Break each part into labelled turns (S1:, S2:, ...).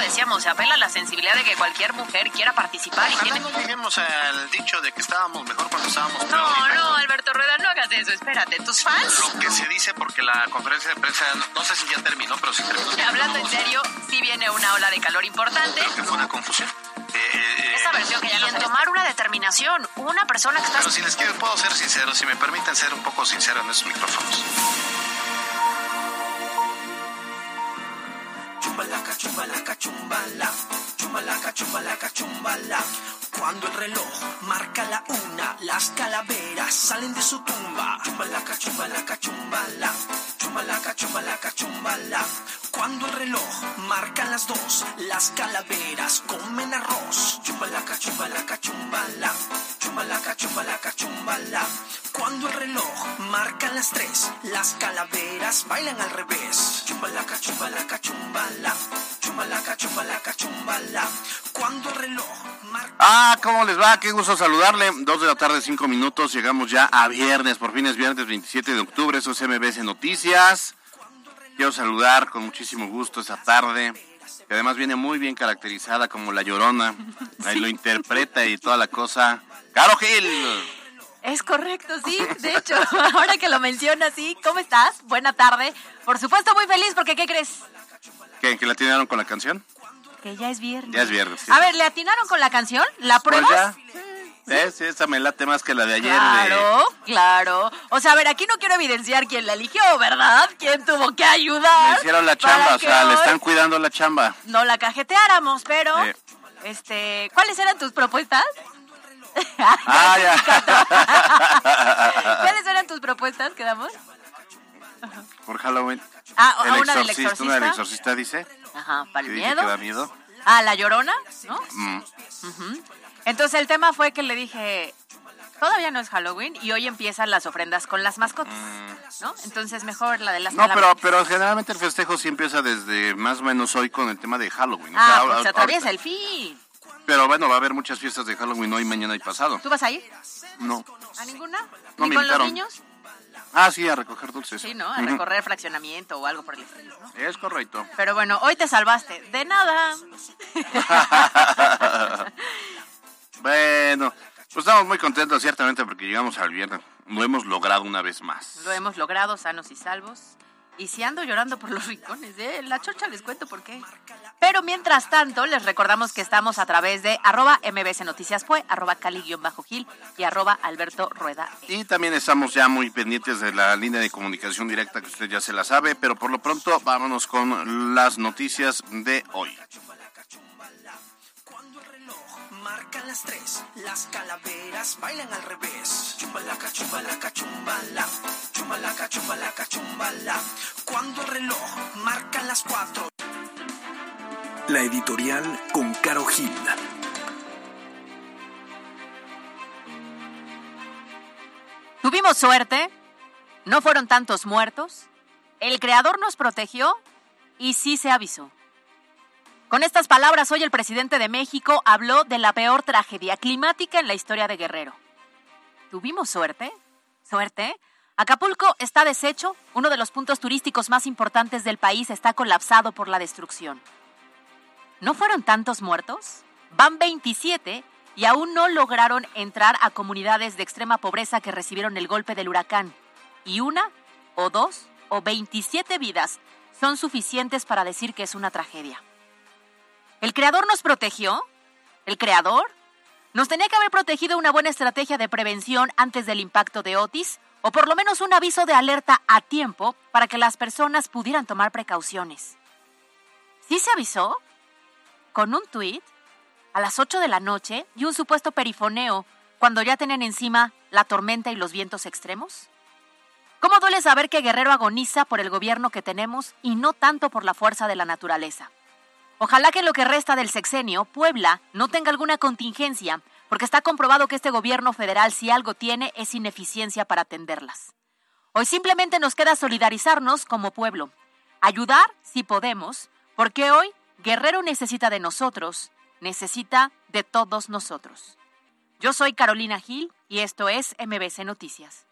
S1: Decíamos, se apela a la sensibilidad de que cualquier mujer quiera participar y
S2: Ojalá
S1: tiene...
S2: no lleguemos al dicho de que estábamos mejor cuando estábamos peor.
S1: No, no, Alberto Rueda, no hagas eso, espérate. ¿Tus fans?
S2: Lo que se dice porque la conferencia de prensa, no, sé si ya terminó, pero sí terminó.
S1: Hablando en serio, sí viene una ola de calor importante.
S2: Creo que fue una confusión. Eh, eh,
S1: Esa versión que ya
S2: y
S1: no en tomar una determinación, una persona que está...
S2: Pero si les quiero, puedo ser sincero, si me permiten ser un poco sincero en esos micrófonos.
S3: Chumbalaca, chumbala. Chumbalaca, chumbalaca, chumbala. Cuando el reloj marca la una, las calaveras salen de su tumba. Chumbalaca, chumbalaca, chumbala. Chumbalaca, chumbalaca, chumbala. Cuando el reloj marca las dos, las calaveras comen arroz. Chumbalaca, chumbalaca, chumbala. Chumbalaca, chumbalaca, chumbala. Cuando el reloj marca las tres, las calaveras bailan al revés. Chumbalaca, chumbalaca, chumbala. Chumbalaca, chumbalaca, chumbala. Cuando el reloj marca...
S4: Ah, ¿cómo les va? Qué gusto saludarle. Dos de la tarde, cinco minutos. Llegamos ya a viernes. Por fin es viernes 27 de octubre. Eso es MBS Noticias. Quiero saludar con muchísimo gusto esta tarde. Que además viene muy bien caracterizada como la llorona. Ahí lo interpreta y toda la cosa. ¡Caro Gil!
S1: Es correcto, sí. De hecho, ahora que lo mencionas, sí. ¿Cómo estás? Buena tarde. Por supuesto, muy feliz porque ¿qué crees?
S4: ¿Qué, ¿Que la atinaron con la canción?
S1: Que ya es viernes.
S4: Ya es viernes. sí.
S1: A ver, ¿le atinaron con la canción? ¿La
S4: Pues
S1: pruebas?
S4: ya. Sí, sí, esa me late más que la de ayer. de-
S1: Claro, claro. O sea, a ver, aquí no quiero evidenciar quién la eligió, ¿verdad? ¿Quién tuvo que ayudar?
S4: Le hicieron la chamba, o sea, le están cuidando la chamba.
S1: No la cajeteáramos, pero...
S4: Sí.
S1: Este, ¿cuáles eran tus propuestas?
S4: Ah, ya.
S1: ¿Cuáles eran tus propuestas? ¿Quedamos?
S4: Por Halloween.
S1: Ah,
S4: El
S1: una del
S4: exorcista, una del
S1: exorcista.
S4: dice.
S1: Ajá, para el miedo.
S4: que da miedo.
S1: Ah, la llorona, ¿no?
S4: Mm.
S1: Entonces el tema fue que le dije, todavía no es Halloween y hoy empiezan las ofrendas con las mascotas, ¿no? Entonces mejor la de las.
S4: No, pero, pero generalmente el festejo sí empieza desde más o menos hoy con el tema de Halloween. O
S1: Ah,
S4: sea,
S1: pues
S4: ahora-
S1: atraviesa
S4: ahorita-
S1: el fin.
S4: Pero bueno, va a haber muchas fiestas de Halloween hoy, mañana y pasado.
S1: ¿Tú vas a ir?
S4: No.
S1: ¿A ninguna?
S4: No
S1: ¿Ni
S4: me
S1: con los
S4: invitaron.
S1: niños?
S4: Ah, sí, a recoger dulces.
S1: Sí, ¿no? A recorrer fraccionamiento o algo por el estilo, ¿no?
S4: Es correcto.
S1: Pero bueno, hoy te salvaste. De nada.
S4: bueno, pues estamos muy contentos ciertamente porque llegamos al viernes. Lo hemos logrado una vez más.
S1: Lo hemos logrado sanos y salvos. Y si ando llorando por los rincones, ¿eh? La chocha les cuento por qué. Pero mientras tanto, les recordamos que estamos a través de arroba mbs noticias arroba cali-gil y arroba alberto rueda.
S4: Y también estamos ya muy pendientes de la línea de comunicación directa que usted ya se la sabe, pero por lo pronto vámonos con las noticias de hoy.
S3: Cuando el reloj marca las tres, las calaveras bailan al revés. Chumbalaca, chumbalaca, chumbala. Chumbalaca, chumbalaca, chumbala. Cuando el reloj marca las cuatro,
S5: La editorial con Caro Gil.
S1: Tuvimos suerte, no fueron tantos muertos, el creador nos protegió y sí se avisó. Con estas palabras, hoy el presidente de México habló de la peor tragedia climática en la historia de Guerrero. ¿Tuvimos suerte? ¿Suerte? Acapulco está deshecho, uno de los puntos turísticos más importantes del país está colapsado por la destrucción. ¿No fueron tantos muertos? Van 27 y aún no lograron entrar a comunidades de extrema pobreza que recibieron el golpe del huracán. Y una, o dos, o 27 vidas son suficientes para decir que es una tragedia. ¿El creador nos protegió? ¿El creador? ¿Nos tenía que haber protegido una buena estrategia de prevención antes del impacto de Otis? ¿O por lo menos un aviso de alerta a tiempo para que las personas pudieran tomar precauciones? ¿Sí se avisó? ¿Con un tuit? ¿A las 8 de la noche? ¿Y un supuesto perifoneo cuando ya tienen encima la tormenta y los vientos extremos? ¿Cómo duele saber que Guerrero agoniza por el gobierno que tenemos y no tanto por la fuerza de la naturaleza? Ojalá que lo que resta del sexenio, Puebla no tenga alguna contingencia porque está comprobado que este gobierno federal si algo tiene es ineficiencia para atenderlas. Hoy simplemente nos queda solidarizarnos como pueblo, ayudar si podemos, porque hoy Guerrero necesita de nosotros, necesita de todos nosotros. Yo soy Carolina Gil y esto es MBC Noticias.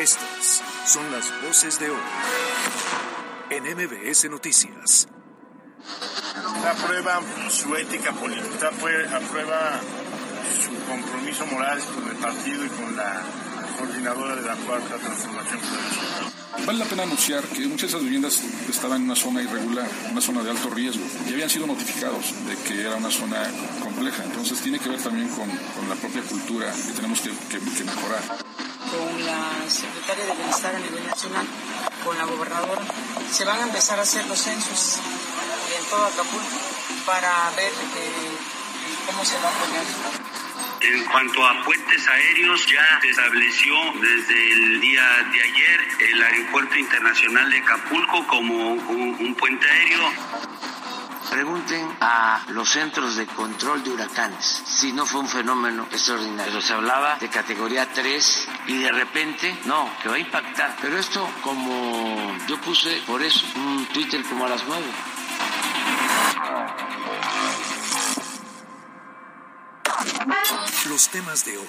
S5: Estas son las voces de hoy en MBS Noticias.
S6: Aprueba su ética política, aprueba su compromiso moral con el partido y con la coordinadora de la cuarta transformación
S7: Vale la pena anunciar que muchas de esas viviendas estaban en una zona irregular, una zona de alto riesgo, y habían sido notificados de que era una zona compleja. Entonces tiene que ver también con, con la propia cultura que tenemos que, que, que mejorar.
S8: Con la secretaria de Bienestar a nivel nacional, con la gobernadora, se van a empezar a hacer los censos en todo Acapulco para ver eh, cómo se va a poner
S9: en cuanto a puentes aéreos, ya se estableció desde el día de ayer el Aeropuerto Internacional de Acapulco como un, un puente aéreo.
S10: Pregunten a los centros de control de huracanes si no fue un fenómeno extraordinario. Se hablaba de categoría 3 y de repente, no, que va a impactar. Pero esto, como yo puse por eso un Twitter como a las 9.
S5: Los temas de hoy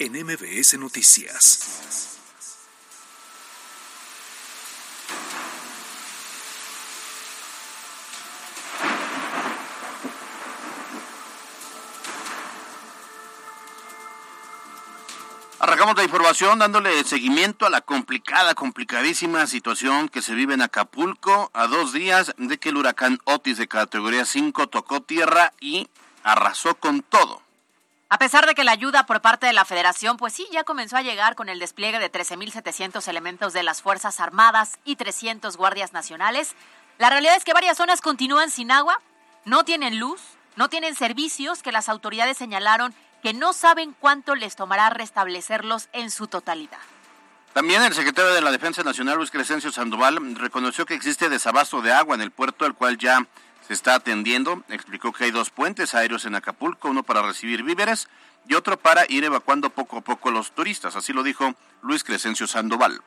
S5: en MBS Noticias.
S4: La información dándole seguimiento a la complicada, complicadísima situación que se vive en Acapulco a dos días de que el huracán Otis de categoría 5 tocó tierra y arrasó con todo.
S1: A pesar de que la ayuda por parte de la Federación, pues sí, ya comenzó a llegar con el despliegue de 13.700 elementos de las Fuerzas Armadas y 300 guardias nacionales, la realidad es que varias zonas continúan sin agua, no tienen luz, no tienen servicios que las autoridades señalaron que no saben cuánto les tomará restablecerlos en su totalidad.
S4: También el secretario de la Defensa Nacional, Luis Crescencio Sandoval, reconoció que existe desabasto de agua en el puerto, el cual ya se está atendiendo. Explicó que hay dos puentes aéreos en Acapulco, uno para recibir víveres y otro para ir evacuando poco a poco los turistas. Así lo dijo Luis Crescencio Sandoval.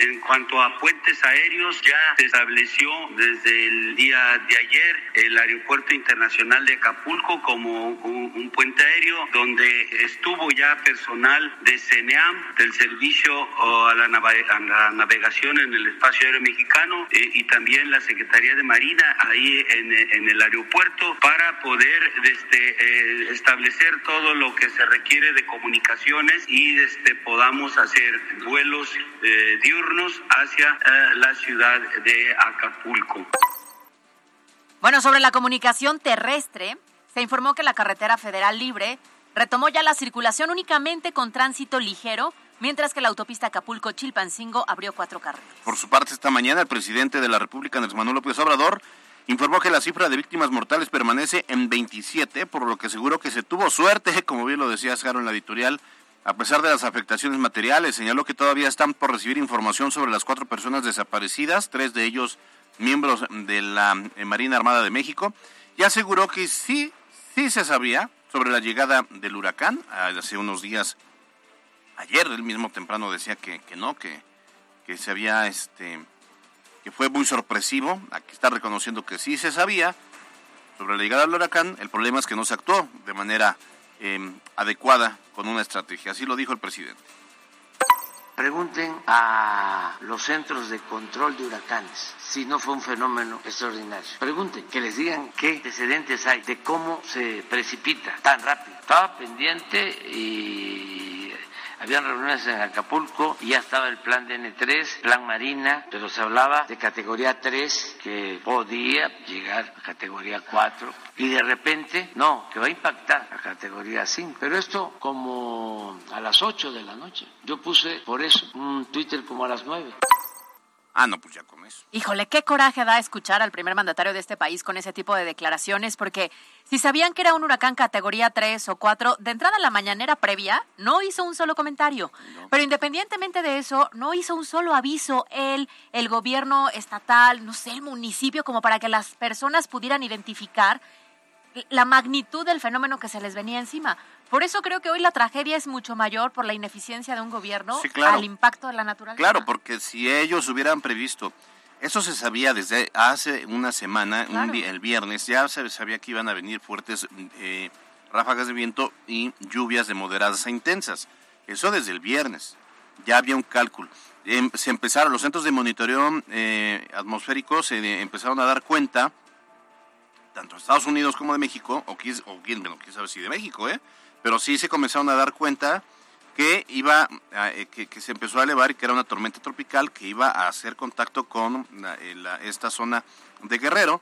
S9: En cuanto a puentes aéreos, ya se estableció desde el día de ayer el Aeropuerto Internacional de Acapulco como un, puente aéreo donde estuvo ya personal de CENEAM, del Servicio a la, a la Navegación en el Espacio Aéreo Mexicano eh, y también la Secretaría de Marina ahí en, en el aeropuerto para poder este, eh, establecer todo lo que se requiere de comunicaciones y este, podamos hacer vuelos eh, diurnos hacia eh, la ciudad de Acapulco.
S1: Bueno, sobre la comunicación terrestre, se informó que la carretera federal libre retomó ya la circulación únicamente con tránsito ligero, mientras que la autopista Acapulco-Chilpancingo abrió cuatro carriles.
S4: Por su parte, esta mañana el presidente de la República, Andrés Manuel López Obrador, informó que la cifra de víctimas mortales permanece en 27, por lo que seguro que se tuvo suerte, como bien lo decía Saro en la editorial, a pesar de las afectaciones materiales, señaló que todavía están por recibir información sobre las cuatro personas desaparecidas, tres de ellos miembros de la eh, Marina Armada de México, y aseguró que sí, sí se sabía sobre la llegada del huracán hace unos días. Ayer él mismo temprano decía que, que no, que, que se había, este, que fue muy sorpresivo. Aquí está reconociendo que sí se sabía sobre la llegada del huracán. El problema es que no se actuó de manera eh, adecuada con una estrategia. Así lo dijo el presidente.
S10: Pregunten a los centros de control de huracanes si no fue un fenómeno extraordinario. Pregunten, que les digan qué antecedentes hay de cómo se precipita tan rápido. Estaba pendiente y habían reuniones en Acapulco ya estaba el plan DN3, plan Marina, pero se hablaba de categoría 3 que podía llegar a categoría 4 y de repente, no, que va a impactar a categoría 5. Pero esto como a las 8 de la noche. Yo puse por eso un Twitter como a las 9.
S4: Ah, no, pues ya con eso.
S1: Híjole, qué coraje da escuchar al primer mandatario de este país con ese tipo de declaraciones, porque si sabían que era un huracán categoría 3 o 4, de entrada a la mañanera previa, no hizo un solo comentario. Pero independientemente de eso, no hizo un solo aviso él, el gobierno estatal, no sé, el municipio, como para que las personas pudieran identificar la magnitud del fenómeno que se les venía encima. Por eso creo que hoy la tragedia es mucho mayor por la ineficiencia de un gobierno al impacto de la naturaleza.
S4: Claro, porque si ellos hubieran previsto, eso se sabía desde hace una semana, el viernes, ya se sabía que iban a venir fuertes eh, ráfagas de viento y lluvias de moderadas a intensas. Eso desde el viernes. Ya había un cálculo. Em, se empezaron, los centros de monitoreo eh, atmosférico se empezaron a dar cuenta, tanto de Estados Unidos como de México, o quién, o quién, bueno, quién sabe si de México, ¿eh? Pero sí se comenzaron a dar cuenta que iba eh, que, se empezó a elevar y que era una tormenta tropical que iba a hacer contacto con eh, esta zona de Guerrero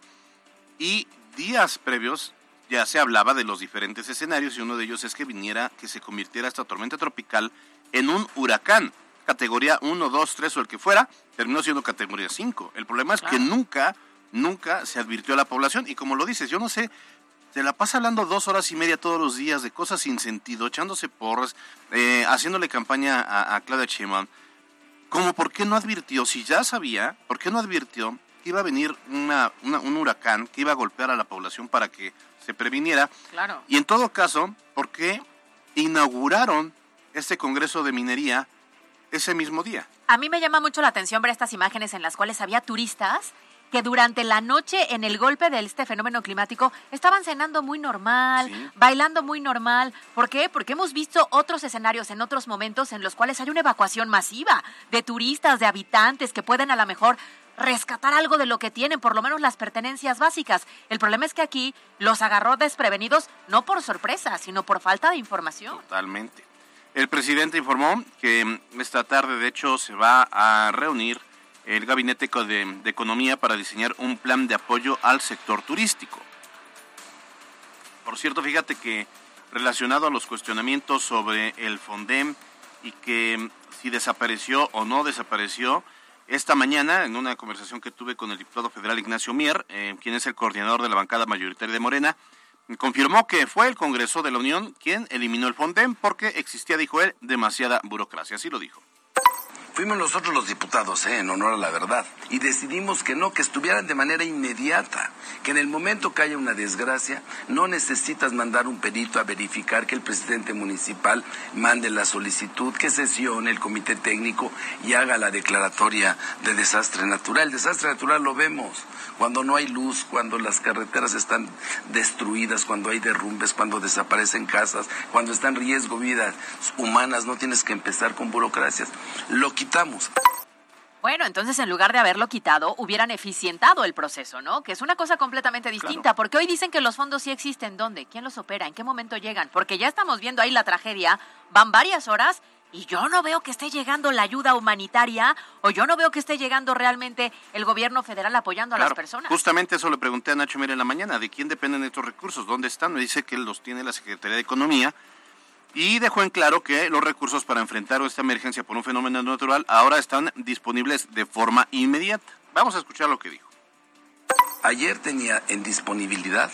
S4: y días previos ya se hablaba de los diferentes escenarios y uno de ellos es que viniera que se convirtiera esta tormenta tropical en un huracán categoría 1, 2, 3 o el que fuera, terminó siendo categoría 5. El problema es que nunca nunca se advirtió a la población y como lo dices, yo no sé se la pasa hablando dos horas y media todos los días de cosas sin sentido, echándose porras, eh, haciéndole campaña a, Claudia Sheinbaum. Como por qué no advirtió, si ya sabía, por qué no advirtió que iba a venir una, un huracán que iba a golpear a la población para que se previniera.
S1: Claro.
S4: Y en todo caso, ¿por qué inauguraron este Congreso de Minería ese mismo día?
S1: A mí me llama mucho la atención ver estas imágenes en las cuales había turistas que durante la noche en el golpe de este fenómeno climático estaban cenando muy normal, bailando muy normal. ¿Por qué? Porque hemos visto otros escenarios en otros momentos en los cuales hay una evacuación masiva de turistas, de habitantes que pueden a lo mejor rescatar algo de lo que tienen, por lo menos las pertenencias básicas. El problema es que aquí los agarró desprevenidos no por sorpresa, sino por falta de información.
S4: Totalmente. El presidente informó que esta tarde, de hecho, se va a reunir el Gabinete de, Economía para diseñar un plan de apoyo al sector turístico. Por cierto, fíjate que relacionado a los cuestionamientos sobre el FONDEM y que si desapareció o no desapareció, esta mañana, en una conversación que tuve con el diputado federal Ignacio Mier, eh, quien es el coordinador de la bancada mayoritaria de Morena, confirmó que fue el Congreso de la Unión quien eliminó el FONDEM porque existía, dijo él, demasiada burocracia. Así lo dijo.
S11: Fuimos nosotros los diputados, ¿eh? en honor a la verdad, y decidimos que no, que estuvieran de manera inmediata, que en el momento que haya una desgracia, no necesitas mandar un perito a verificar que el presidente municipal mande la solicitud, que sesione el comité técnico y haga la declaratoria de desastre natural. El desastre natural lo vemos cuando no hay luz, cuando las carreteras están destruidas, cuando hay derrumbes, cuando desaparecen casas, cuando están en riesgo vidas humanas, no tienes que empezar con burocracias. Lo quitamos.
S1: Bueno, entonces en lugar de haberlo quitado, hubieran eficientado el proceso, ¿no? Que es una cosa completamente distinta, porque hoy dicen que los fondos sí existen. ¿Dónde? ¿Quién los opera? ¿En qué momento llegan? Porque ya estamos viendo ahí la tragedia, van varias horas y yo no veo que esté llegando la ayuda humanitaria o yo no veo que esté llegando realmente el gobierno federal apoyando a las personas.
S4: Justamente eso le pregunté a Nacho Mira en la mañana, ¿de quién dependen estos recursos? ¿Dónde están? Me dice que los tiene la Secretaría de Economía y dejó en claro que los recursos para enfrentar esta emergencia por un fenómeno natural ahora están disponibles de forma inmediata. Vamos a escuchar lo que dijo.
S11: Ayer tenía en disponibilidad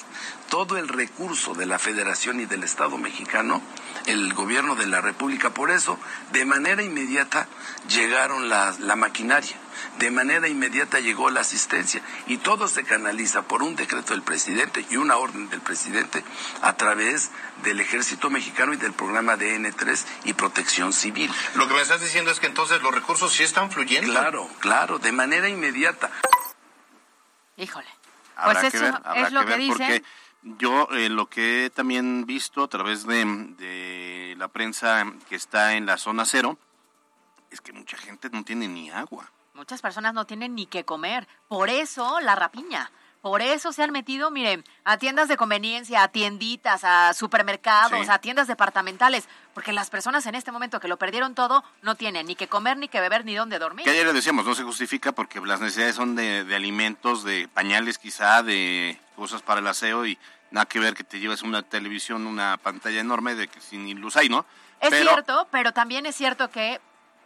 S11: todo el recurso de la Federación y del Estado mexicano, el gobierno de la República. Por eso, de manera inmediata llegaron la, la maquinaria de manera inmediata llegó la asistencia y todo se canaliza por un decreto del presidente y una orden del presidente a través del ejército mexicano y del programa DN3 y protección civil.
S4: Lo que me estás diciendo es que entonces los recursos sí están fluyendo.
S11: Claro, claro, de manera inmediata.
S1: Híjole. pues eso es lo que, dice. Porque
S4: yo eh, lo que he también visto a través de, de la prensa que está en la zona cero es que mucha gente no tiene ni agua.
S1: Muchas personas no tienen ni qué comer. Por eso la rapiña. Por eso se han metido, miren, a tiendas de conveniencia, a tienditas, a supermercados, a tiendas departamentales, porque las personas en este momento que lo perdieron todo no tienen ni que comer, ni que beber, ni dónde dormir.
S4: Que ayer le decíamos, no se justifica porque las necesidades son de, de alimentos, de pañales quizá, de cosas para el aseo y nada que ver que te lleves una televisión, una pantalla enorme de que sin luz hay, ¿no?
S1: Es cierto, pero también es cierto que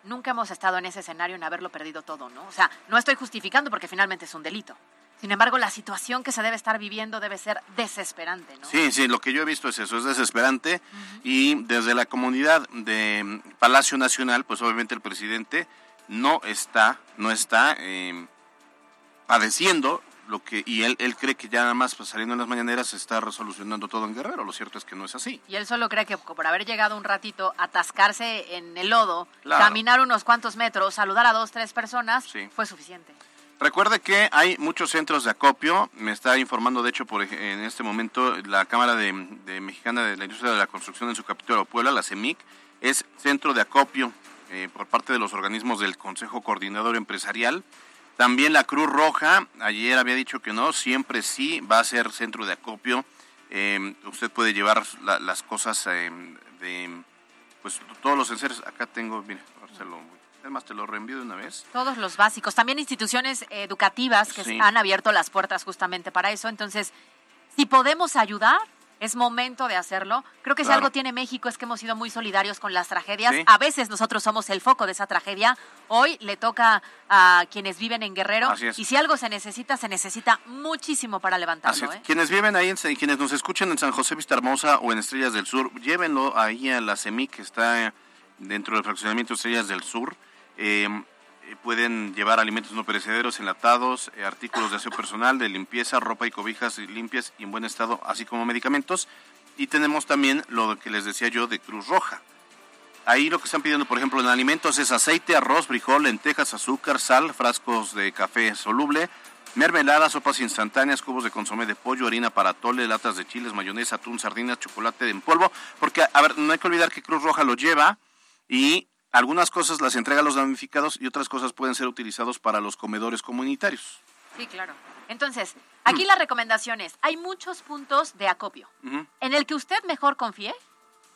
S1: nunca hemos estado en ese escenario en haberlo perdido todo, ¿no? O sea, no estoy justificando porque finalmente es un delito. Sin embargo, la situación que se debe estar viviendo debe ser desesperante, ¿no?
S4: Sí, sí, lo que yo he visto es eso, es desesperante. Y desde la comunidad de Palacio Nacional, pues obviamente el presidente no está, no está eh, padeciendo lo que y él, él cree que ya nada más pues, saliendo en las mañaneras se está resolucionando todo en Guerrero. Lo cierto es que no es así.
S1: Y él solo cree que por haber llegado un ratito, atascarse en el lodo, caminar unos cuantos metros, saludar a dos, tres personas, fue suficiente.
S4: Recuerde que hay muchos centros de acopio. Me está informando, de hecho, por en este momento la Cámara de, Mexicana de la Industria de la Construcción en su capítulo Puebla, la CEMIC, es centro de acopio eh, por parte de los organismos del Consejo Coordinador Empresarial. También la Cruz Roja, ayer había dicho que no, siempre sí va a ser centro de acopio. Eh, usted puede llevar las cosas eh, de, pues todos los enseres. Acá tengo, mire, lo Te lo reenvío de una vez.
S1: Todos los básicos. También instituciones educativas que han abierto las puertas justamente para eso. Entonces, si podemos ayudar, es momento de hacerlo. Creo que si algo tiene México es que hemos sido muy solidarios con las tragedias. A veces nosotros somos el foco de esa tragedia. Hoy le toca a quienes viven en Guerrero. Y si algo se necesita, se necesita muchísimo para levantarlo. ¿eh?
S4: Quienes viven ahí, en, quienes nos escuchan en San José Vista Hermosa o en Estrellas del Sur, llévenlo ahí a la CEMIC que está dentro del fraccionamiento Estrellas del Sur. Em, eh, pueden llevar alimentos no perecederos, enlatados, eh, artículos de aseo personal, de limpieza, ropa y cobijas limpias y en buen estado, así como medicamentos. Y tenemos también lo que les decía yo de Cruz Roja. Ahí lo que están pidiendo, por ejemplo, en alimentos es aceite, arroz, frijol, lentejas, azúcar, sal, frascos de café soluble, mermelada, sopas instantáneas, cubos de consomé de pollo, harina para tole, latas de chiles, mayonesa, atún, sardinas, chocolate en polvo. Porque, a ver, no hay que olvidar que Cruz Roja lo lleva y algunas cosas las entrega a los damnificados y otras cosas pueden ser utilizados para los comedores comunitarios.
S1: Sí, claro. Entonces, aquí la recomendación es, hay muchos puntos de acopio en el que usted mejor confíe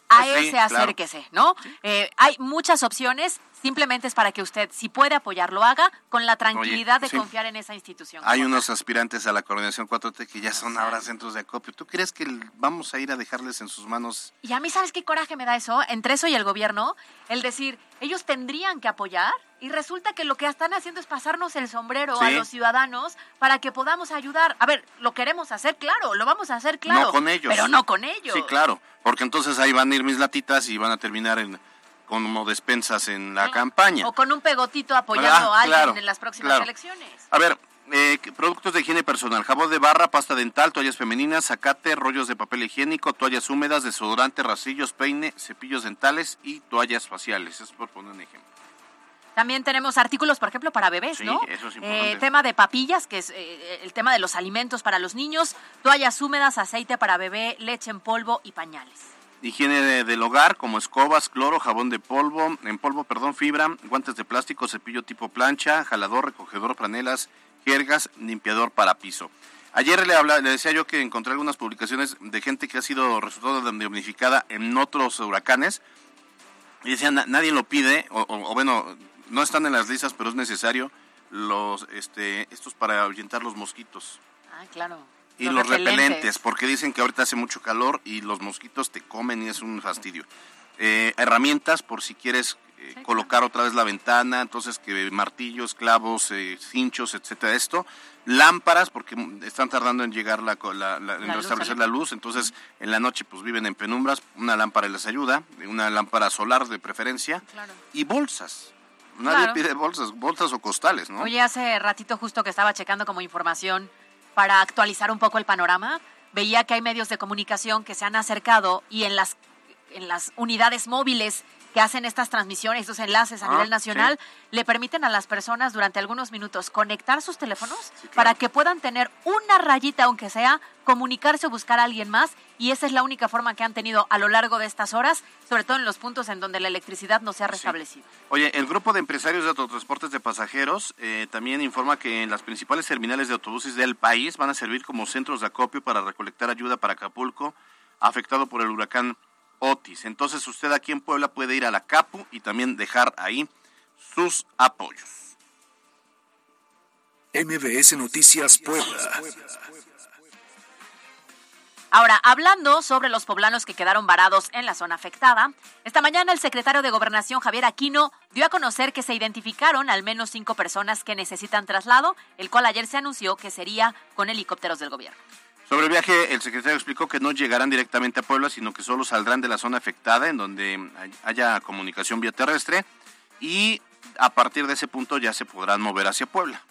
S1: a ese acérquese, ¿no? Eh, hay muchas opciones, simplemente es para que usted, si puede apoyar, lo haga con la tranquilidad de confiar en esa institución.
S4: Hay unos aspirantes a la coordinación 4T que ya son ahora centros de acopio. ¿Tú crees que vamos a ir a dejarles en sus manos?
S1: Y a mí, ¿sabes qué coraje me da eso? Entre eso y el gobierno, el decir, ellos tendrían que apoyar y resulta que lo que están haciendo es pasarnos el sombrero a los ciudadanos para que podamos ayudar. A ver, lo queremos hacer, claro, lo vamos a hacer, claro.
S4: No con ellos.
S1: Pero no con ellos.
S4: Sí, claro, porque entonces ahí van a ir mis latitas y van a terminar en como despensas en la campaña.
S1: O con un pegotito apoyando ah, a alguien en las próximas elecciones.
S4: A ver, eh, productos de higiene personal, jabón de barra, pasta dental, toallas femeninas, zacate, rollos de papel higiénico, toallas húmedas, desodorante, rastrillos, peine, cepillos dentales y toallas faciales. Es por poner un ejemplo.
S1: También tenemos artículos, por ejemplo, para bebés,
S4: sí,
S1: ¿no?
S4: Eso es
S1: eh, tema de papillas, que es eh, el tema de los alimentos para los niños, toallas húmedas, aceite para bebé, leche en polvo y pañales.
S4: Higiene del hogar, como escobas, cloro, jabón de polvo, en polvo, perdón, fibra, guantes de plástico, cepillo tipo plancha, jalador, recogedor, franelas, jergas, limpiador para piso. Ayer le, le decía yo que encontré algunas publicaciones de gente que ha sido resultado de damnificada en otros huracanes y decían, nadie lo pide, o bueno, no están en las listas, pero es necesario los este estos para ahuyentar los mosquitos.
S1: Ah, claro.
S4: Y los, repelentes. porque dicen que ahorita hace mucho calor y los mosquitos te comen y es un fastidio. Eh, herramientas por si quieres eh, colocar otra vez la ventana, entonces que martillos, clavos, eh, cinchos, etcétera, esto. Lámparas, porque están tardando en llegar la, en restablecer la luz, entonces en la noche pues viven en penumbras, una lámpara les ayuda, una lámpara solar de preferencia, y bolsas Nadie pide bolsas, bolsas o costales, ¿no?
S1: Oye, hace ratito justo que estaba checando como información para actualizar un poco el panorama, veía que hay medios de comunicación que se han acercado y en las en las unidades móviles que hacen estas transmisiones, estos enlaces a ah, nivel nacional, le permiten a las personas durante algunos minutos conectar sus teléfonos para que puedan tener una rayita, aunque sea, comunicarse o buscar a alguien más. Y esa es la única forma que han tenido a lo largo de estas horas, sobre todo en los puntos en donde la electricidad no se ha restablecido.
S4: Oye, el grupo de empresarios de autotransportes de pasajeros eh, también informa que en las principales terminales de autobuses del país van a servir como centros de acopio para recolectar ayuda para Acapulco, afectado por el huracán Otis. Entonces usted aquí en Puebla puede ir a la CAPU y también dejar ahí sus apoyos.
S5: MBS Noticias Puebla.
S1: Ahora, hablando sobre los poblanos que quedaron varados en la zona afectada, esta mañana el secretario de Gobernación Javier Aquino dio a conocer que se identificaron al menos cinco personas que necesitan traslado, el cual ayer se anunció que sería con helicópteros del gobierno.
S4: Sobre el viaje, el secretario explicó que no llegarán directamente a Puebla, sino que solo saldrán de la zona afectada en donde haya comunicación vía terrestre y a partir de ese punto ya se podrán mover hacia Puebla.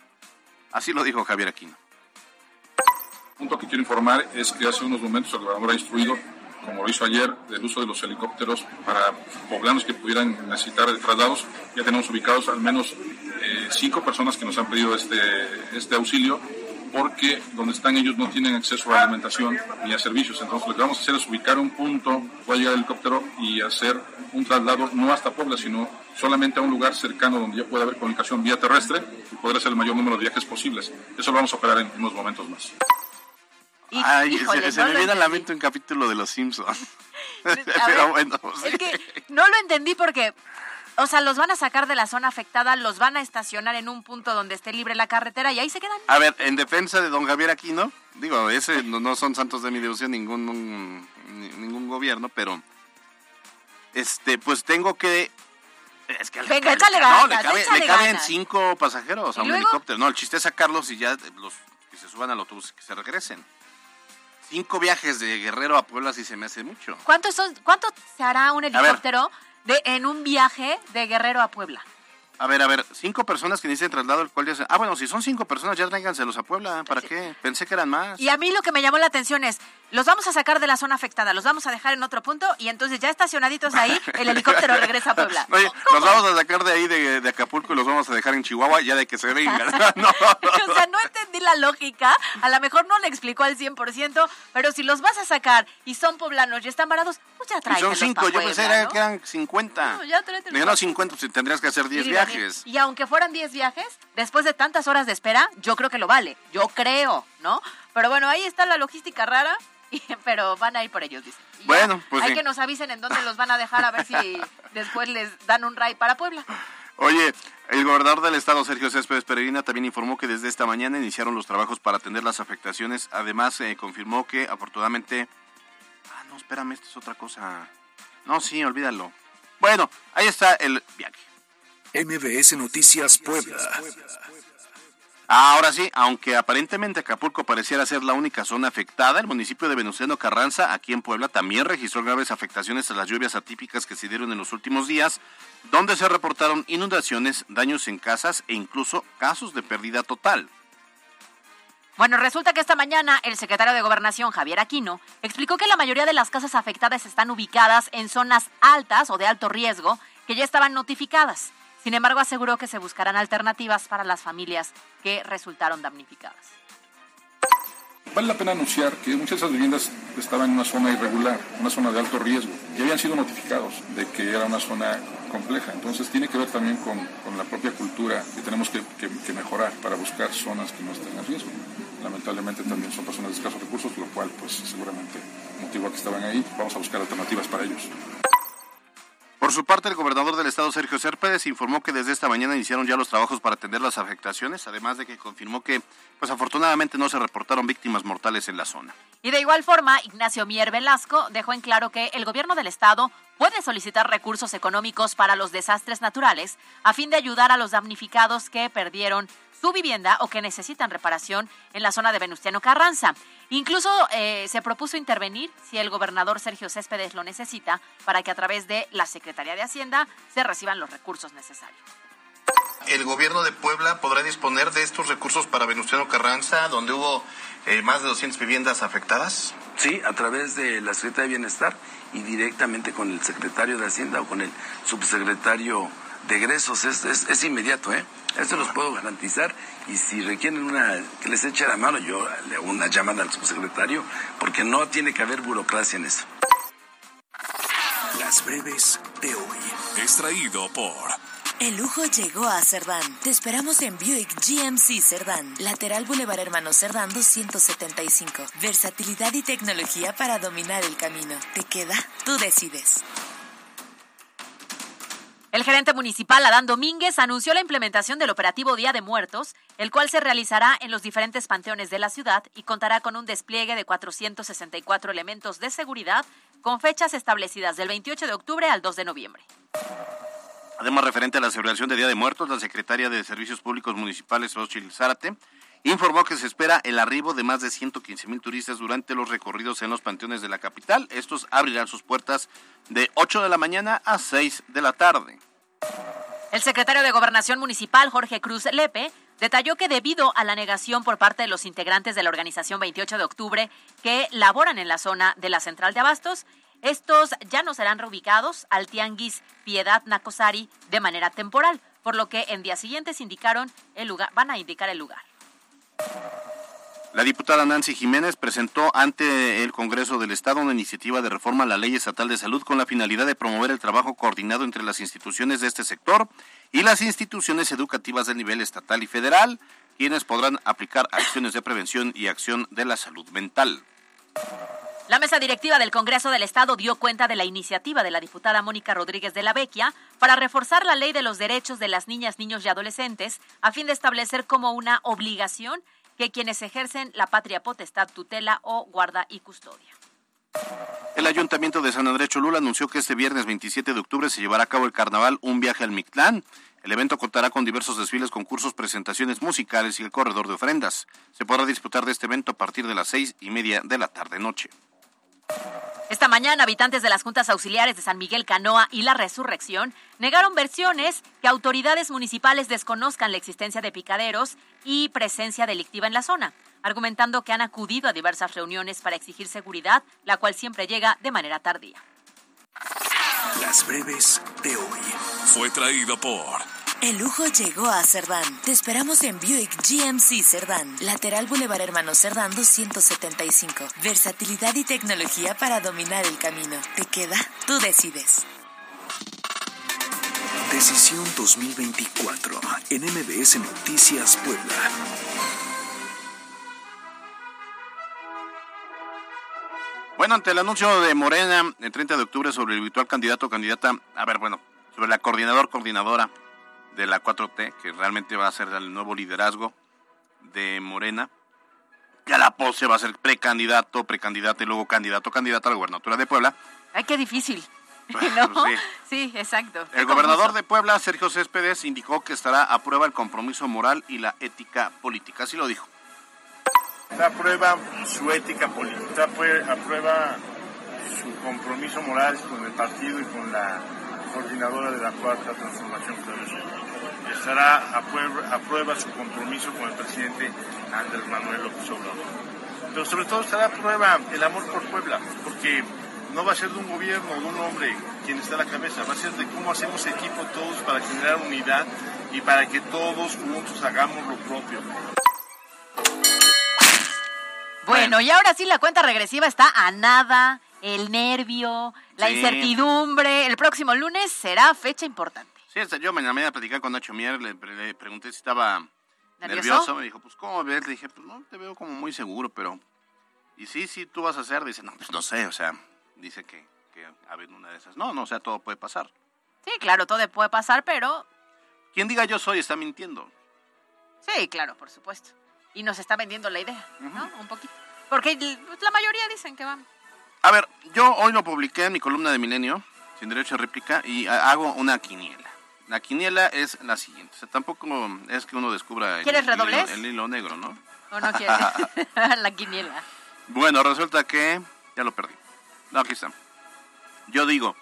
S4: Así lo dijo Javier Aquino
S7: punto que quiero informar es que hace unos momentos el gobernador ha instruido, como lo hizo ayer, del uso de los helicópteros para poblanos que pudieran necesitar traslados. Ya tenemos ubicados al menos eh, cinco personas que nos han pedido este, este auxilio porque donde están ellos no tienen acceso a alimentación ni a servicios. Entonces lo que vamos a hacer es ubicar un punto, puede llegar el helicóptero y hacer un traslado no hasta Puebla, sino solamente a un lugar cercano donde ya pueda haber comunicación vía terrestre y poder hacer el mayor número de viajes posibles. Eso lo vamos a operar en unos momentos más.
S4: Ay, se, me viene al la mente un capítulo de Los Simpsons. Pero bueno,
S1: Es que no lo entendí porque, o sea, los van a sacar de la zona afectada, los van a estacionar en un punto donde esté libre la carretera y ahí se quedan.
S4: A ver, en defensa de don Javier Aquino, digo, ese no, son santos de mi devoción ningún, ningún gobierno, pero este, pues tengo que
S1: es que Venga, échale no,
S4: le, caben cinco pasajeros a un helicóptero. No, el chiste es sacarlos y ya los que se suban al autobús que se regresen. Cinco viajes de Guerrero a Puebla sí se me hace mucho.
S1: ¿Cuánto, son, cuánto se hará un helicóptero de, en un viaje de Guerrero a Puebla?
S4: A ver, a ver, cinco personas que necesitan traslado, el cual ya se... Ah, bueno, si son cinco personas, ya tráiganselos a Puebla. ¿Para qué? Pensé que eran más.
S1: Y a mí lo que me llamó la atención es, los vamos a sacar de la zona afectada, los vamos a dejar en otro punto y entonces ya estacionaditos ahí, el helicóptero regresa a Puebla.
S4: Oye, los vamos a sacar de ahí de, Acapulco y los vamos a dejar en Chihuahua ya de que se vengan.
S1: no. o sea, no entendí la lógica, a lo mejor no le explicó al 100%, pero si los vas a sacar y son poblanos y están varados, pues ya tráeganlos
S4: Son cinco, yo pensé que eran 50. No, ya. No, 50, pues tendrías que hacer 10 viajes.
S1: Y aunque fueran 10 viajes, después de tantas horas de espera, yo creo que lo vale, yo creo, ¿no? Pero bueno, ahí está la logística rara pero van a ir por ellos, dicen.
S4: bueno, pues
S1: Hay que nos avisen en dónde los van a dejar a ver si después les dan un ray para Puebla.
S4: Oye, el gobernador del estado, Sergio Céspedes Peregrina, también informó que desde esta mañana iniciaron los trabajos para atender las afectaciones. Además, eh, confirmó que afortunadamente... Ah, no, espérame, esto es otra cosa. No, sí, olvídalo. Bueno, ahí está el viaje.
S5: MBS Noticias Puebla.
S4: Ahora sí, aunque aparentemente Acapulco pareciera ser la única zona afectada, el municipio de Venustiano Carranza, aquí en Puebla, también registró graves afectaciones a las lluvias atípicas que se dieron en los últimos días, donde se reportaron inundaciones, daños en casas e incluso casos de pérdida total.
S1: Bueno, resulta que esta mañana el secretario de Gobernación, Javier Aquino, explicó que la mayoría de las casas afectadas están ubicadas en zonas altas o de alto riesgo que ya estaban notificadas. Sin embargo, aseguró que se buscarán alternativas para las familias que resultaron damnificadas.
S7: Vale la pena anunciar que muchas de esas viviendas estaban en una zona irregular, una zona de alto riesgo, y habían sido notificados de que era una zona compleja. Entonces tiene que ver también con, la propia cultura que tenemos que, mejorar para buscar zonas que no estén en riesgo. Lamentablemente también son personas de escasos recursos, lo cual pues seguramente motivó a que estaban ahí. Vamos a buscar alternativas para ellos.
S4: Por su parte, el gobernador del estado, Sergio Cérpedes, informó que desde esta mañana iniciaron ya los trabajos para atender las afectaciones, además de que confirmó que, pues afortunadamente, no se reportaron víctimas mortales en la zona.
S1: Y de igual forma, Ignacio Mier Velasco dejó en claro que el gobierno del estado puede solicitar recursos económicos para los desastres naturales a fin de ayudar a los damnificados que perdieron su vivienda o que necesitan reparación en la zona de Venustiano Carranza. Incluso eh, se propuso intervenir si el gobernador Sergio Céspedes lo necesita para que a través de la Secretaría de Hacienda se reciban los recursos necesarios.
S2: El gobierno de Puebla podrá disponer de estos recursos para Venustiano Carranza, donde hubo eh, más de 200 viviendas afectadas.
S11: Sí, a través de la Secretaría de Bienestar y directamente con el secretario de Hacienda o con el subsecretario de egresos. Es, es inmediato, ¿eh? Eso los puedo garantizar y si requieren una que les eche la mano, yo le hago una llamada al subsecretario porque no tiene que haber burocracia en eso.
S5: Las breves de hoy. Extraído por
S12: el lujo llegó a Cerdán. Te esperamos en Buick GMC Cerdán. Lateral Boulevard Hermano Cerdán 275. Versatilidad y tecnología para dominar el camino. ¿Te queda? Tú decides.
S1: El gerente municipal Adán Domínguez anunció la implementación del operativo Día de Muertos, el cual se realizará en los diferentes panteones de la ciudad y contará con un despliegue de 464 elementos de seguridad con fechas establecidas del 28 de octubre al 2 de noviembre.
S4: Además, referente a la celebración del Día de Muertos, la secretaria de Servicios Públicos Municipales, Rochil Zárate, informó que se espera el arribo de más de 115 mil turistas durante los recorridos en los panteones de la capital. Estos abrirán sus puertas de 8 de la mañana a 6 de la tarde.
S1: El secretario de Gobernación Municipal, Jorge Cruz Lepe, detalló que debido a la negación por parte de los integrantes de la organización 28 de octubre que laboran en la zona de la central de Abastos, estos ya no serán reubicados al Tianguis Piedad Nacosari de manera temporal, por lo que en días siguientes indicaron el lugar, van a indicar el lugar.
S4: La diputada Nancy Jiménez presentó ante el Congreso del Estado una iniciativa de reforma a la Ley Estatal de Salud con la finalidad de promover el trabajo coordinado entre las instituciones de este sector y las instituciones educativas de nivel estatal y federal, quienes podrán aplicar acciones de prevención y acción de la salud mental.
S1: La mesa directiva del Congreso del Estado dio cuenta de la iniciativa de la diputada Mónica Rodríguez de la Vecchia para reforzar la ley de los derechos de las niñas, niños y adolescentes a fin de establecer como una obligación que quienes ejercen la patria potestad, tutela o guarda y custodia.
S4: El Ayuntamiento de San Andrés Cholula anunció que este viernes 27 de octubre se llevará a cabo el carnaval Un viaje al Mictlán. El evento contará con diversos desfiles, concursos, presentaciones musicales y el corredor de ofrendas. Se podrá disfrutar de este evento a partir de las seis y media de la tarde-noche.
S1: Esta mañana, habitantes de las juntas auxiliares de San Miguel Canoa y La Resurrección negaron versiones que autoridades municipales desconozcan la existencia de picaderos y presencia delictiva en la zona, argumentando que han acudido a diversas reuniones para exigir seguridad, la cual siempre llega de manera tardía.
S5: Las breves de hoy.
S13: Fue traído por
S12: el lujo llegó a Cerdán. Te esperamos en Buick GMC Cerdán. Lateral Boulevard Hermano Cerdán 275. Versatilidad y tecnología para dominar el camino. ¿Te queda? Tú decides.
S5: Decisión 2024 en MBS Noticias Puebla.
S4: Bueno, ante el anuncio de Morena el 30 de octubre sobre el virtual candidato o candidata, a ver, bueno, sobre la coordinador, coordinadora de la 4T, que realmente va a ser el nuevo liderazgo de Morena, que a la pose va a ser precandidato, precandidato y luego candidato, candidato a la gubernatura de Puebla.
S1: Ay, qué difícil.
S4: ¿No?
S1: sí. exacto.
S4: El gobernador de Puebla, Sergio Céspedes, indicó que estará a prueba el compromiso moral y la ética política. Así lo dijo.
S6: Está a prueba su ética política, está a prueba su compromiso moral con el partido y con la coordinadora de la Cuarta Transformación Estará a prueba, a prueba su compromiso con el presidente Andrés Manuel López Obrador. Pero sobre todo estará a prueba el amor por Puebla, porque no va a ser de un gobierno o de un hombre quien está a la cabeza, va a ser de cómo hacemos equipo todos para generar unidad y para que todos juntos hagamos lo propio.
S1: Bueno, y ahora sí la cuenta regresiva está a nada el nervio, la incertidumbre. El próximo lunes será fecha importante.
S4: Sí, yo me llamé a platicar con Nacho Mier, le, pregunté si estaba ¿Nervioso? Me dijo, pues, ¿cómo ves? Le dije, pues, no, te veo como muy seguro, pero... Y sí, sí, tú vas a hacer. Dice, no, pues, no sé, o sea, dice que, que a ver una de esas. No, no, o sea, todo puede pasar.
S1: Sí, claro, todo puede pasar, pero...
S4: Quien diga yo soy está mintiendo.
S1: Sí, claro, por supuesto. Y nos está vendiendo la idea, ¿no? Un poquito. Porque la mayoría dicen que van
S4: a ver, yo hoy lo publiqué en mi columna de Milenio, sin derecho a réplica, y hago una quiniela. La quiniela es la siguiente. O sea, tampoco es que uno descubra
S1: el,
S4: el, hilo, negro, ¿no?
S1: ¿O no quieres? la quiniela.
S4: Bueno, resulta que ya lo perdí. No, aquí está. Yo digo,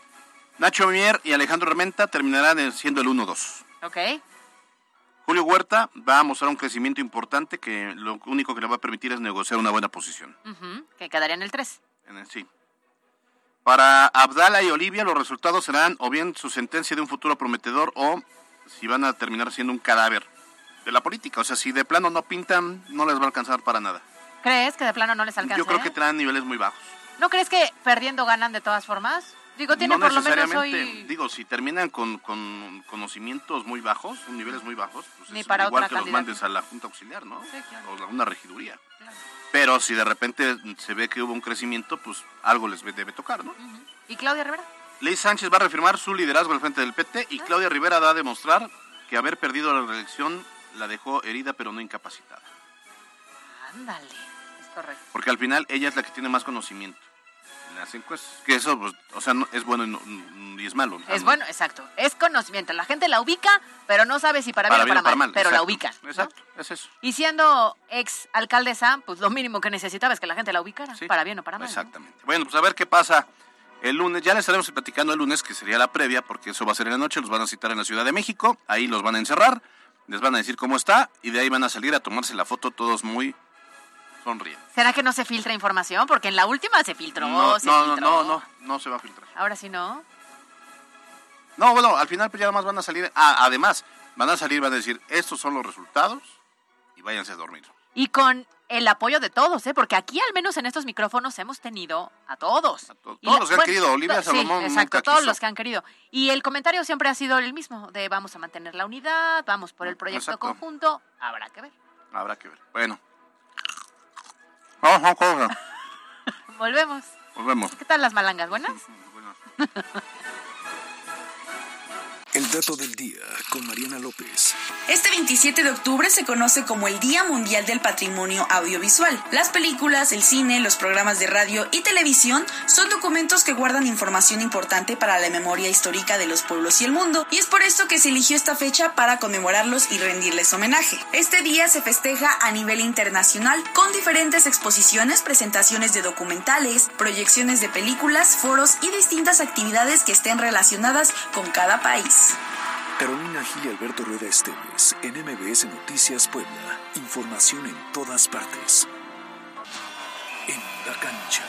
S4: Nacho Mier y Alejandro Armenta terminarán siendo el 1-2.
S1: Ok.
S4: Julio Huerta va a mostrar un crecimiento importante que lo único que le va a permitir es negociar una buena posición.
S1: Que quedaría en el 3
S4: sí. Para Abdala y Olivia los resultados serán o bien su sentencia de un futuro prometedor o si van a terminar siendo un cadáver de la política. O sea, si de plano no pintan, no les va a alcanzar para nada.
S1: ¿Crees que de plano no les alcanza?
S4: Yo creo que traen niveles muy bajos.
S1: ¿No crees que perdiendo ganan de todas formas? Digo, tienen por lo menos hoy...
S4: Digo, si terminan con, con conocimientos muy bajos, niveles muy bajos, pues
S1: Ni
S4: es
S1: para
S4: igual
S1: otra
S4: que los mandes a la Junta Auxiliar, ¿no?
S1: Sí, claro.
S4: O a una regiduría. Pero si de repente se ve que hubo un crecimiento, pues algo les debe tocar, ¿no?
S1: ¿Y Claudia Rivera?
S4: Ley Sánchez va a reafirmar su liderazgo al frente del PT y Claudia Rivera da a demostrar que haber perdido la reelección la dejó herida pero no incapacitada.
S1: Ándale, es correcto.
S4: Porque al final ella es la que tiene más conocimiento en las encuestas. Que eso, pues, o sea, no, es bueno y, no- y es malo.
S1: Es bueno, exacto. Es conocimiento. La gente la ubica, pero no sabe si para,
S4: Para
S1: bien o para, mal, pero la
S4: exacto.
S1: ¿no?
S4: Exacto, es eso.
S1: Y siendo ex alcaldesa, pues lo mínimo que necesitaba es que la gente la ubicara, para bien o para mal. ¿no?
S4: Exactamente. Bueno, pues a ver qué pasa el lunes. Ya les estaremos platicando el lunes, que sería la previa, porque eso va a ser en la noche. Los van a citar en la Ciudad de México. Ahí los van a encerrar. Les van a decir cómo está. Y de ahí van a salir a tomarse la foto todos muy sonriendo.
S1: ¿Será que no se filtra información? Porque en la última se filtró,
S4: No,
S1: se
S4: no, no,
S1: filtró.
S4: no, no, no se va a filtrar.
S1: Ahora sí no.
S4: No, bueno, al final pues ya nada más van a salir. Ah, además, van a salir, van a decir, estos son los resultados y váyanse a dormir.
S1: Y con el apoyo de todos, ¿eh? Porque aquí al menos en estos micrófonos hemos tenido a todos.
S4: Todos los que han querido. Olivia Salomón
S1: Sí, exacto, todos
S4: quiso.
S1: los que han querido. Y el comentario siempre ha sido el mismo, de vamos a mantener la unidad, vamos por el proyecto
S4: Exacto.
S1: conjunto, habrá que ver.
S4: Habrá que ver. Bueno. Ajá, cosa.
S1: Volvemos.
S4: Volvemos.
S1: ¿Qué tal las malangas? ¿Buenas?
S5: Dato del día con Mariana López.
S14: Este 27 de octubre se conoce como el Día Mundial del Patrimonio Audiovisual. Las películas, el cine, los programas de radio y televisión son documentos que guardan información importante para la memoria histórica de los pueblos y el mundo, y es por esto que se eligió esta fecha para conmemorarlos y rendirles homenaje. Este día se festeja a nivel internacional con diferentes exposiciones, presentaciones de documentales, proyecciones de películas, foros y distintas actividades que estén relacionadas con cada país.
S5: Carolina Gil y Alberto Rueda Esteves en MBS Noticias Puebla. Información en todas partes. En la cancha.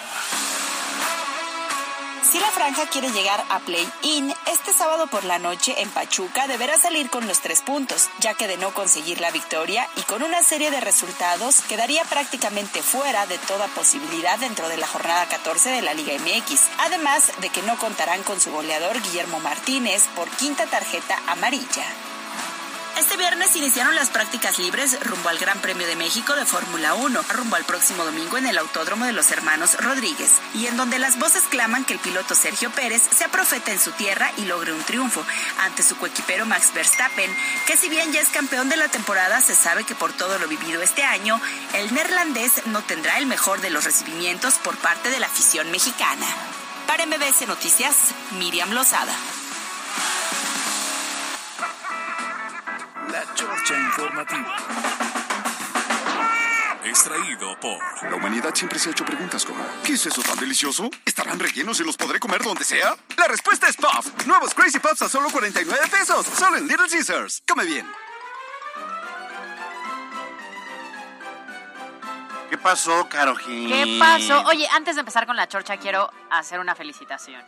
S15: Si la franja quiere llegar a play-in, este sábado por la noche en Pachuca deberá salir con los tres puntos, ya que de no conseguir la victoria y con una serie de resultados quedaría prácticamente fuera de toda posibilidad dentro de la jornada 14 de la Liga MX, además de que no contarán con su goleador Guillermo Martínez por quinta tarjeta amarilla. Este viernes iniciaron las prácticas libres rumbo al Gran Premio de México de Fórmula 1, rumbo al próximo domingo en el Autódromo de los Hermanos Rodríguez, y en donde las voces claman que el piloto Sergio Pérez sea profeta en su tierra y logre un triunfo ante su coequipero Max Verstappen, que si bien ya es campeón de la temporada, se sabe que por todo lo vivido este año, el neerlandés no tendrá el mejor de los recibimientos por parte de la afición mexicana. Para MBS Noticias, Miriam Lozada.
S5: La Chorcha Informativa.
S13: Extraído por
S16: La humanidad siempre se ha hecho preguntas como ¿Qué es eso tan delicioso? ¿Estarán rellenos y los podré comer donde sea? La respuesta es Puff. Nuevos Crazy Puffs a solo 49 pesos. Solo en Little Caesars. Come bien.
S4: ¿Qué pasó, Caro Gil?
S1: ¿Qué pasó? Oye, antes de empezar con la chorcha, quiero hacer una felicitación.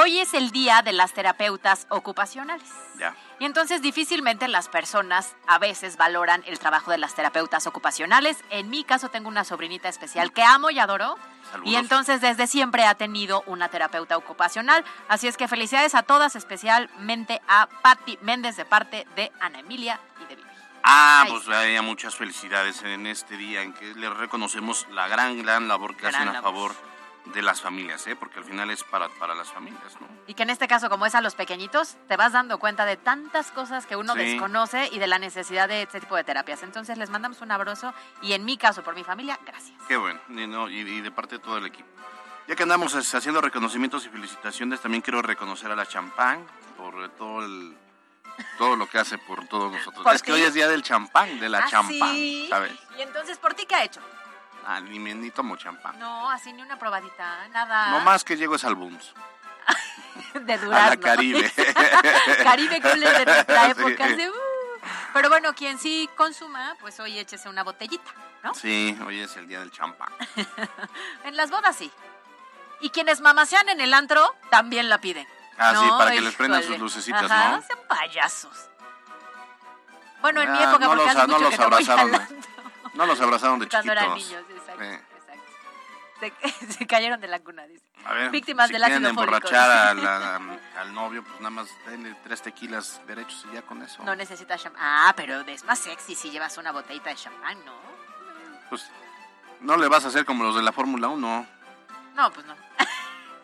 S1: Hoy es el día de las terapeutas ocupacionales.
S4: Ya.
S1: Y entonces difícilmente las personas a veces valoran el trabajo de las terapeutas ocupacionales. En mi caso tengo una sobrinita especial que amo y adoro.
S4: Saludos.
S1: Y entonces desde siempre ha tenido una terapeuta ocupacional. Así es que felicidades a todas, especialmente a Patti Méndez de parte de Ana Emilia y de Vivi.
S4: Ah,
S1: Ahí
S4: pues haya muchas felicidades en este día en que le reconocemos la gran, gran labor que
S1: Gran
S4: hacen a
S1: labor.
S4: favor de las familias, ¿eh? Porque al final es para, para las familias, ¿no?
S1: Y que en este caso, como es a los pequeñitos, te vas dando cuenta de tantas cosas que uno
S4: Sí.
S1: desconoce y de la necesidad de este tipo de terapias. Entonces les mandamos un abrazo y en mi caso, por mi familia, gracias.
S4: Qué bueno, y, no, y, y de parte de todo el equipo. Ya que andamos es, haciendo reconocimientos y felicitaciones, también quiero reconocer a la champán por eh, todo el todo lo que hace por todos nosotros.
S1: Por
S4: es que hoy es día del champán, de la
S1: ¿Ah,
S4: champán,
S1: sí?
S4: ¿sabes?
S1: Y entonces, ¿por ti qué ha hecho?
S4: Ah, ni me ni tomo champán.
S1: No, así ni una probadita, nada.
S4: No más que llego es al Booms,
S1: de
S4: a
S1: durazno.
S4: la Caribe.
S1: Caribe Cooler de nuestra
S4: Sí.
S1: época. de, uh. Pero bueno, quien sí consuma, pues hoy échese una botellita, ¿no?
S4: Sí, hoy es el día del champán.
S1: En las bodas sí. Y quienes mamasean en el antro también la piden.
S4: Ah, sí,
S1: No,
S4: para que les prendan sus lucecitas,
S1: Ajá,
S4: ¿no?
S1: sean payasos. Bueno, en mi
S4: Ah,
S1: época,
S4: no
S1: porque
S4: los,
S1: hace
S4: no
S1: mucho
S4: los
S1: que no voy
S4: abrazaron, de- no los abrazaron de
S1: Cuando eran
S4: chiquitos.
S1: niños, exacto, exacto. Se, se cayeron de la cuna, dice.
S4: A ver,
S1: Víctimas
S4: si
S1: del
S4: quieren
S1: fólico.
S4: emborrachar al, al- al novio, pues nada más denle tres tequilas derechos y ya con eso.
S1: No necesitas champán. Ah, pero es más sexy si llevas una botellita de champán, ¿no?
S4: Pues no le vas a hacer como los de la Fórmula 1.
S1: No, pues no.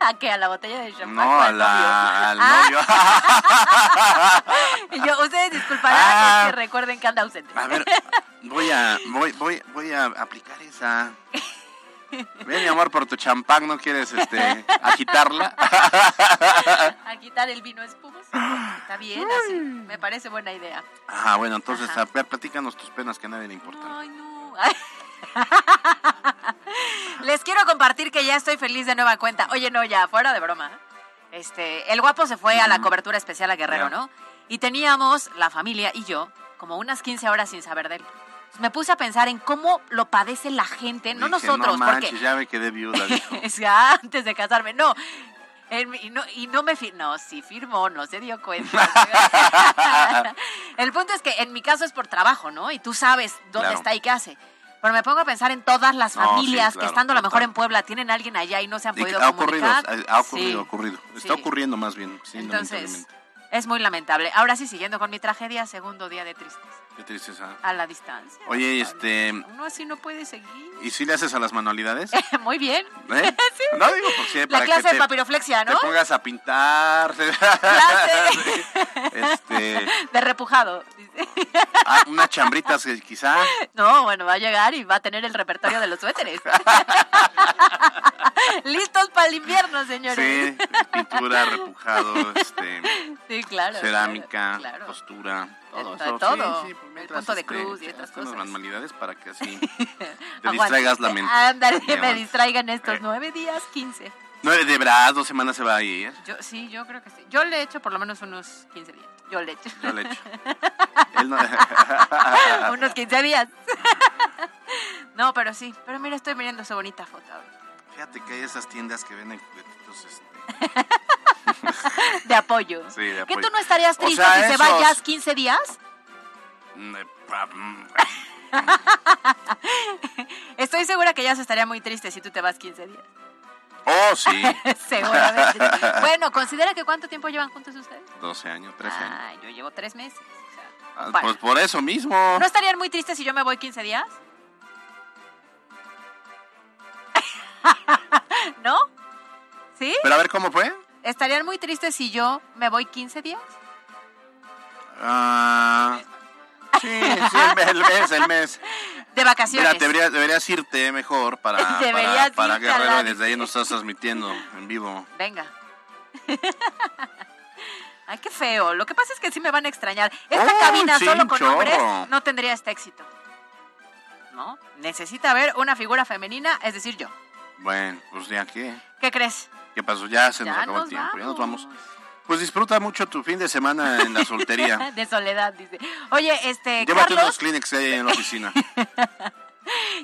S1: ¿A qué? ¿A la botella de champán?
S4: No, a la, al
S1: novio?
S4: novio.
S1: Ah. Y yo, ustedes disculparán,
S4: Ah.
S1: es que recuerden que anda ausente.
S4: A ver, voy a, voy, voy, voy a aplicar esa. Ven, mi amor, por tu champán, ¿no quieres este, agitarla?
S1: A quitar el vino espumoso. Está bien, así. Me parece buena idea.
S4: Ah, bueno, entonces,
S1: Ajá.
S4: a ver, platícanos tus penas que a nadie le importan.
S1: Ay, no. Les quiero compartir que ya estoy feliz de nueva cuenta. Oye, no, ya, fuera de broma. Este, el guapo se fue a la cobertura especial a Guerrero. ¿no? Y teníamos, la familia y yo, como unas 15 horas sin saber de él. Me puse a pensar en cómo lo padece la gente, no
S4: Dije,
S1: nosotros,
S4: no manches,
S1: porque
S4: ya me quedé viuda, dijo.
S1: es que antes de casarme, no. En mi- y no, y no me fir- no, sí firmó, no se dio cuenta. El punto es que en mi caso es por trabajo, ¿no? Y tú sabes dónde
S4: Claro.
S1: está y qué hace. Pero me pongo a pensar en todas las
S4: No, sí,
S1: familias que estando a lo mejor en Puebla tienen a alguien allá y no se han podido
S4: ha ocurrido,
S1: comunicar.
S4: ha, ha ocurrido,
S1: Sí.
S4: ha ocurrido. Está
S1: sí.
S4: ocurriendo más bien, sí,
S1: Entonces, es muy lamentable. Ahora sí, siguiendo con mi tragedia, segundo día de tristeza.
S4: Qué tristeza.
S1: A la distancia.
S4: Oye, este,
S1: Uno así no puede seguir.
S4: ¿y si le haces a las manualidades?
S1: muy bien.
S4: ¿Eh? No digo por si
S1: La clase de
S4: te,
S1: papiroflexia,
S4: te
S1: ¿no?
S4: pongas a pintar.
S1: Clase
S4: este,
S1: de repujado.
S4: ah, unas chambritas quizá.
S1: No, bueno, va a llegar y va a tener el repertorio de los suéteres. Listos para el invierno, señores.
S4: Sí, pintura, repujado, este,
S1: Sí, claro.
S4: cerámica,
S1: claro.
S4: costura, todo
S1: De
S4: eso.
S1: todo.
S4: Sí, sí, pues
S1: El
S4: mientras,
S1: punto de
S4: este,
S1: cruz y estas cosas.
S4: manualidades para que así te distraigas la mente.
S1: Ándale, me distraigan estos
S4: Eh.
S1: nueve días, quince.
S4: No, de verdad, dos semanas se va a ir.
S1: Yo, sí, yo creo que sí. Yo le echo por lo menos unos 15 días. Yo le echo.
S4: Yo le echo. Él no-
S1: unos 15 días. no, pero sí. Pero mira, estoy mirando su bonita foto ahorita.
S4: Fíjate que hay esas tiendas que venden juguetitos este,
S1: De apoyo.
S4: Sí, de
S1: ¿Que
S4: apoyo.
S1: tú no estarías
S4: O
S1: triste
S4: sea,
S1: si se
S4: esos-
S1: vayas 15 días?
S4: mm, eh, pa- mm,
S1: Estoy segura que ya se estaría muy triste si tú te vas 15 días.
S4: Oh, sí.
S1: Seguramente. bueno, considera que cuánto tiempo llevan juntos ustedes.
S4: 12 años, 13 años.
S1: Ah, yo llevo tres meses. o sea,
S4: Ah,
S1: bueno.
S4: Pues por eso mismo.
S1: ¿No estarían muy tristes si yo me voy 15 días? ¿No? ¿Sí?
S4: Pero a ver, ¿cómo fue?
S1: ¿Estarían muy tristes si yo me voy 15 días?
S4: Ah, sí, sí, el mes, el mes.
S1: De vacaciones.
S4: Mira, deberías, deberías irte mejor para, para,
S1: Deberías
S4: para
S1: irte a
S4: Guerrero
S1: la-
S4: y desde ahí nos estás transmitiendo en vivo.
S1: Venga. Ay, qué feo. Lo que pasa es que sí me van a extrañar. Esta
S4: Oh,
S1: cabina
S4: sí,
S1: solo con
S4: chorro.
S1: hombres no tendría este éxito. ¿No? Necesita haber una figura femenina, es decir, yo.
S4: Bueno, pues ya qué.
S1: ¿Qué crees?
S4: ¿Qué pasó? Ya se nos
S1: Ya
S4: acabó
S1: nos
S4: el tiempo, ya nos vamos. Pues disfruta mucho tu fin de semana en la soltería.
S1: De soledad, dice. Oye, este,
S4: Llévate
S1: Carlos,
S4: unos Kleenex que hay en la oficina.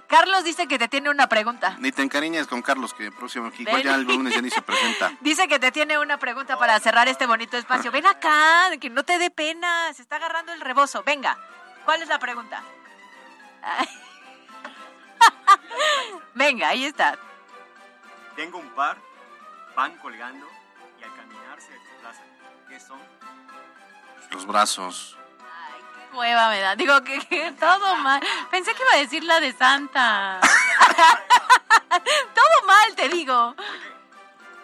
S1: Carlos dice que te tiene una pregunta.
S4: Ni te encariñes con Carlos, que próximo aquí,
S1: Ven.
S4: ya el lunes ya ni se presenta.
S1: Dice que te tiene una pregunta para cerrar este bonito espacio. Ven acá, que no te dé pena, se está agarrando el rebozo. Venga, ¿cuál es la pregunta? Venga, ahí está.
S17: Tengo un par, van colgando y al caminar se desplazan. ¿Qué son?
S4: Los brazos.
S1: Qué hueva me da. Digo que, que todo mal. Pensé que iba a decir la de Santa. todo mal, te digo.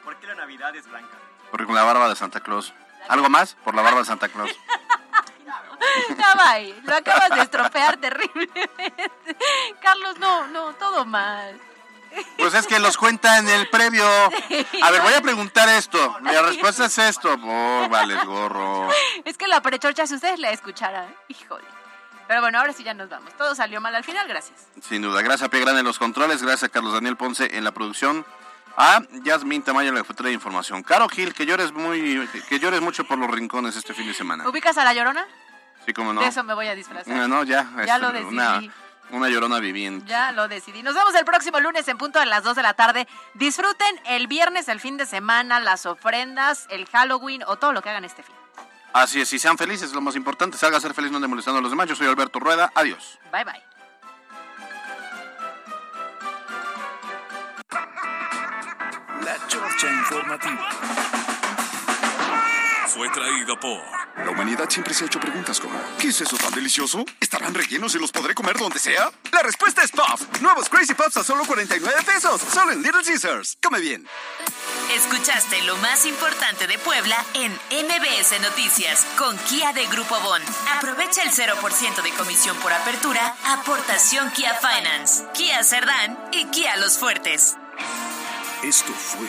S17: ¿Por qué la Navidad es blanca?
S4: Por la barba de Santa Claus. ¿Algo más? Por la barba de Santa Claus.
S1: Ya va lo acabas de estropear terriblemente. Carlos, no, no, todo mal.
S4: Pues es que los cuenta en el previo. A ver, voy a preguntar esto. La respuesta es esto. Oh, vale, gorro.
S1: Es que la prechorcha, si ustedes la escucharan, híjole. Pero bueno, ahora sí ya nos vamos. Todo salió mal al final, gracias.
S4: Sin duda. Gracias a Pie Grande en los controles. Gracias a Carlos Daniel Ponce en la producción. A Yasmin Tamayo la jefatura de información. Caro Gil, que llores muy, que llores mucho por los rincones este fin de semana.
S1: ¿Ubicas a la llorona?
S4: Sí, como no.
S1: De eso me voy a disfrazar.
S4: No, no, ya.
S1: Ya lo decidí.
S4: Una, una llorona viviente.
S1: Ya lo decidí. Nos vemos el próximo lunes en punto de las 2 de la tarde. Disfruten el viernes, el fin de semana, las ofrendas, el Halloween o todo lo que hagan este fin.
S4: Así es, y sean felices, es lo más importante. Salga a ser feliz, no ande molestando a los demás. Yo soy Alberto Rueda. Adiós.
S1: Bye bye.
S5: La Chorcha Informativa.
S13: Fue traído por
S16: La humanidad siempre se ha hecho preguntas como ¿Qué es eso tan delicioso? ¿Estarán rellenos y los podré comer donde sea? La respuesta es Puff. Nuevos Crazy Puffs a solo 49 pesos. Solo en Little Caesars. Come bien.
S12: Escuchaste lo más importante de Puebla en MBS Noticias con Kia de Grupo Bon. Aprovecha el 0% de comisión por apertura, aportación Kia Finance, Kia Cerdán y Kia Los Fuertes.
S5: Esto fue